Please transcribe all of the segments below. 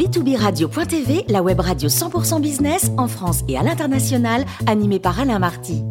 B2B Radio.tv, la web radio 100% business en France et à l'international, animée par Alain Marty.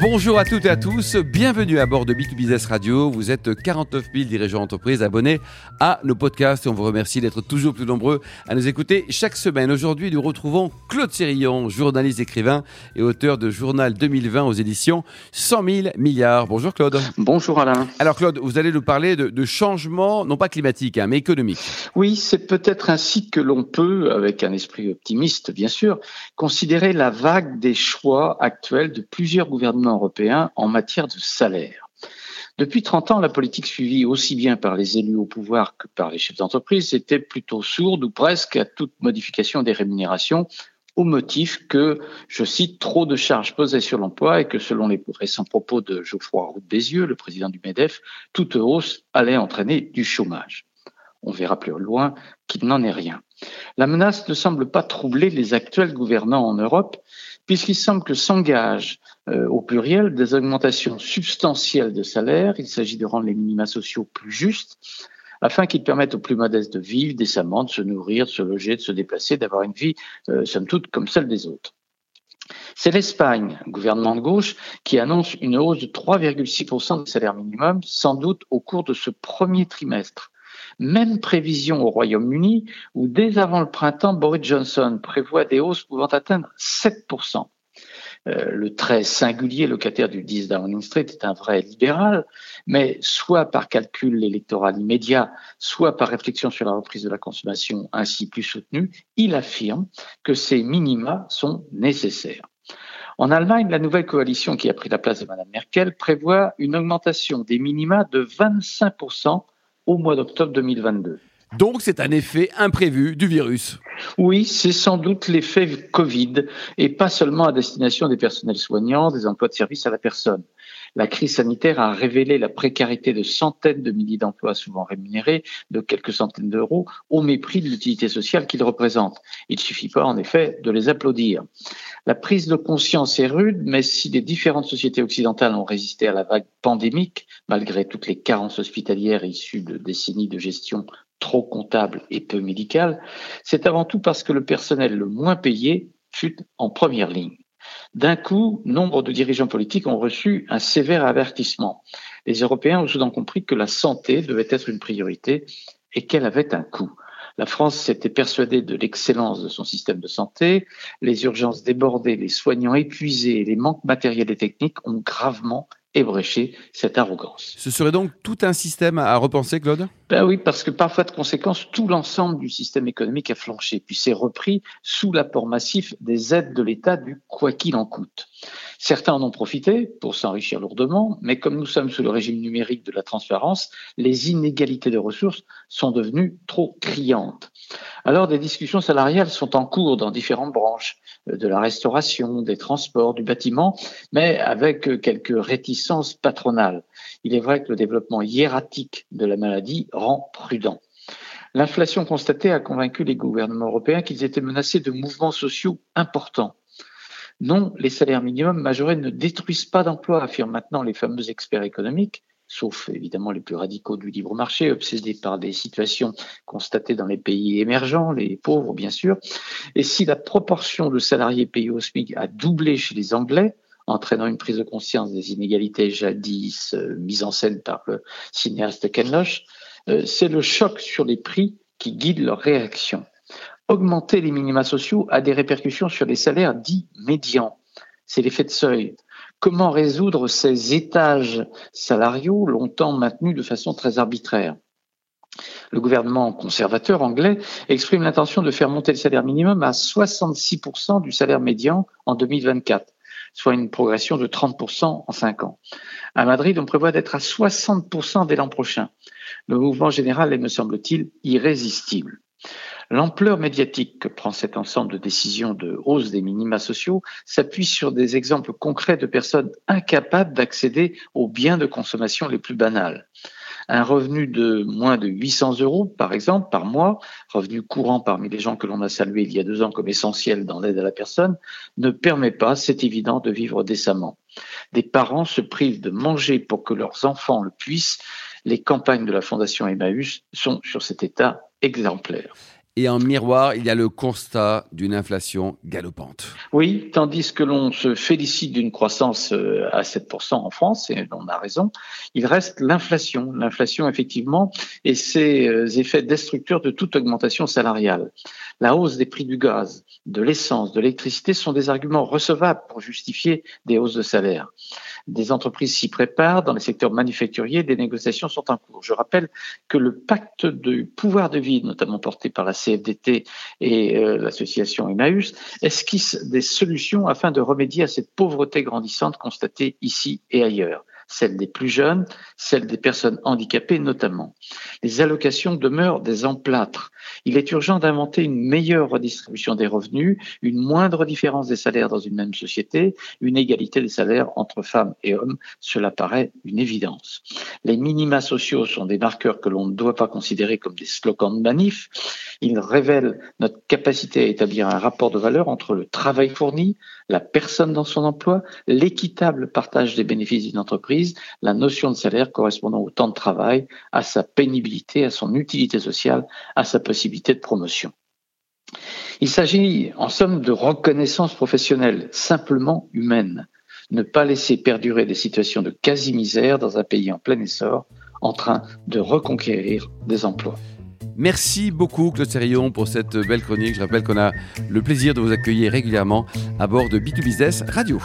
Bonjour à toutes et à tous, bienvenue à bord de B2 Business Radio. Vous êtes 49 000 dirigeants d'entreprise abonnés à nos podcasts et on vous remercie d'être toujours plus nombreux à nous écouter chaque semaine. Aujourd'hui, nous retrouvons Claude Sérillon, journaliste, écrivain et auteur de Journal 2020 aux éditions 100 000 milliards. Bonjour Claude. Bonjour Alain. Alors Claude, vous allez nous parler de, de changement, non pas climatique, hein, mais économique. Oui, c'est peut-être ainsi que l'on peut, avec un esprit optimiste bien sûr, considérer la vague des choix actuels de plusieurs gouvernements européen en matière de salaire. Depuis 30 ans, la politique suivie aussi bien par les élus au pouvoir que par les chefs d'entreprise était plutôt sourde ou presque à toute modification des rémunérations au motif que, je cite, trop de charges pesaient sur l'emploi et que selon les récents propos de Geoffroy Roux Bézieux, le président du MEDEF, toute hausse allait entraîner du chômage. On verra plus loin qu'il n'en est rien. La menace ne semble pas troubler les actuels gouvernants en Europe, puisqu'il semble que s'engagent euh, au pluriel des augmentations substantielles de salaire. Il s'agit de rendre les minima sociaux plus justes afin qu'ils permettent aux plus modestes de vivre décemment, de se nourrir, de se loger, de se déplacer, d'avoir une vie, euh, somme toute, comme celle des autres. C'est l'Espagne, gouvernement de gauche, qui annonce une hausse de 3,6% du salaire minimum, sans doute au cours de ce premier trimestre. Même prévision au Royaume-Uni, où dès avant le printemps, Boris Johnson prévoit des hausses pouvant atteindre 7%. Euh, le très singulier locataire du 10 Downing Street est un vrai libéral, mais soit par calcul électoral immédiat, soit par réflexion sur la reprise de la consommation ainsi plus soutenue, il affirme que ces minima sont nécessaires. En Allemagne, la nouvelle coalition qui a pris la place de Mme Merkel prévoit une augmentation des minima de 25% au mois d'octobre 2022. Donc c'est un effet imprévu du virus. Oui, c'est sans doute l'effet Covid et pas seulement à destination des personnels soignants, des emplois de service à la personne. La crise sanitaire a révélé la précarité de centaines de milliers d'emplois souvent rémunérés de quelques centaines d'euros au mépris de l'utilité sociale qu'ils représentent. Il ne suffit pas en effet de les applaudir. La prise de conscience est rude, mais si les différentes sociétés occidentales ont résisté à la vague pandémique, malgré toutes les carences hospitalières issues de décennies de gestion trop comptable et peu médicale, c'est avant tout parce que le personnel le moins payé fut en première ligne. D'un coup, nombre de dirigeants politiques ont reçu un sévère avertissement. Les Européens ont soudain compris que la santé devait être une priorité et qu'elle avait un coût. La France s'était persuadée de l'excellence de son système de santé. Les urgences débordées, les soignants épuisés les manques matériels et techniques ont gravement ébréché cette arrogance. Ce serait donc tout un système à repenser, Claude? Ben oui, parce que parfois de conséquence, tout l'ensemble du système économique a flanché, puis s'est repris sous l'apport massif des aides de l'État du quoi qu'il en coûte. Certains en ont profité pour s'enrichir lourdement, mais comme nous sommes sous le régime numérique de la transparence, les inégalités de ressources sont devenues trop criantes. Alors des discussions salariales sont en cours dans différentes branches, euh, de la restauration, des transports, du bâtiment, mais avec euh, quelques réticences patronales. Il est vrai que le développement hiératique de la maladie prudent. L'inflation constatée a convaincu les gouvernements européens qu'ils étaient menacés de mouvements sociaux importants. Non, les salaires minimums majorés ne détruisent pas d'emplois, affirment maintenant les fameux experts économiques sauf évidemment les plus radicaux du libre marché, obsédés par des situations constatées dans les pays émergents, les pauvres bien sûr. Et si la proportion de salariés payés au SMIC a doublé chez les Anglais, entraînant une prise de conscience des inégalités jadis euh, mises en scène par le cinéaste Ken Loach, c'est le choc sur les prix qui guide leur réaction. Augmenter les minima sociaux a des répercussions sur les salaires dits médians. C'est l'effet de seuil. Comment résoudre ces étages salariaux longtemps maintenus de façon très arbitraire? Le gouvernement conservateur anglais exprime l'intention de faire monter le salaire minimum à 66% du salaire médian en 2024, soit une progression de 30% en cinq ans. À Madrid, on prévoit d'être à 60% dès l'an prochain. Le mouvement général est, me semble-t-il, irrésistible. L'ampleur médiatique que prend cet ensemble de décisions de hausse des minima sociaux s'appuie sur des exemples concrets de personnes incapables d'accéder aux biens de consommation les plus banals. Un revenu de moins de 800 euros, par exemple, par mois, revenu courant parmi les gens que l'on a salués il y a deux ans comme essentiel dans l'aide à la personne, ne permet pas, c'est évident, de vivre décemment. Des parents se privent de manger pour que leurs enfants le puissent. Les campagnes de la Fondation Emmaüs sont sur cet état exemplaire. Et en miroir, il y a le constat d'une inflation galopante. Oui, tandis que l'on se félicite d'une croissance euh, à 7% en France, et on a raison, il reste l'inflation. L'inflation, effectivement, et ses euh, effets destructeurs de toute augmentation salariale. La hausse des prix du gaz, de l'essence, de l'électricité sont des arguments recevables pour justifier des hausses de salaire. Des entreprises s'y préparent. Dans les secteurs manufacturiers, des négociations sont en cours. Je rappelle que le pacte du pouvoir de vie, notamment porté par la CFDT et euh, l'association Emmaüs, esquisse des solutions afin de remédier à cette pauvreté grandissante constatée ici et ailleurs celle des plus jeunes, celle des personnes handicapées notamment. Les allocations demeurent des emplâtres. Il est urgent d'inventer une meilleure redistribution des revenus, une moindre différence des salaires dans une même société, une égalité des salaires entre femmes et hommes. Cela paraît une évidence. Les minima sociaux sont des marqueurs que l'on ne doit pas considérer comme des slogans de manif. Ils révèlent notre capacité à établir un rapport de valeur entre le travail fourni, la personne dans son emploi, l'équitable partage des bénéfices d'une entreprise, la notion de salaire correspondant au temps de travail, à sa pénibilité, à son utilité sociale, à sa possibilité de promotion. Il s'agit en somme de reconnaissance professionnelle, simplement humaine. Ne pas laisser perdurer des situations de quasi-misère dans un pays en plein essor, en train de reconquérir des emplois. Merci beaucoup Claude pour cette belle chronique. Je rappelle qu'on a le plaisir de vous accueillir régulièrement à bord de B2Business Radio.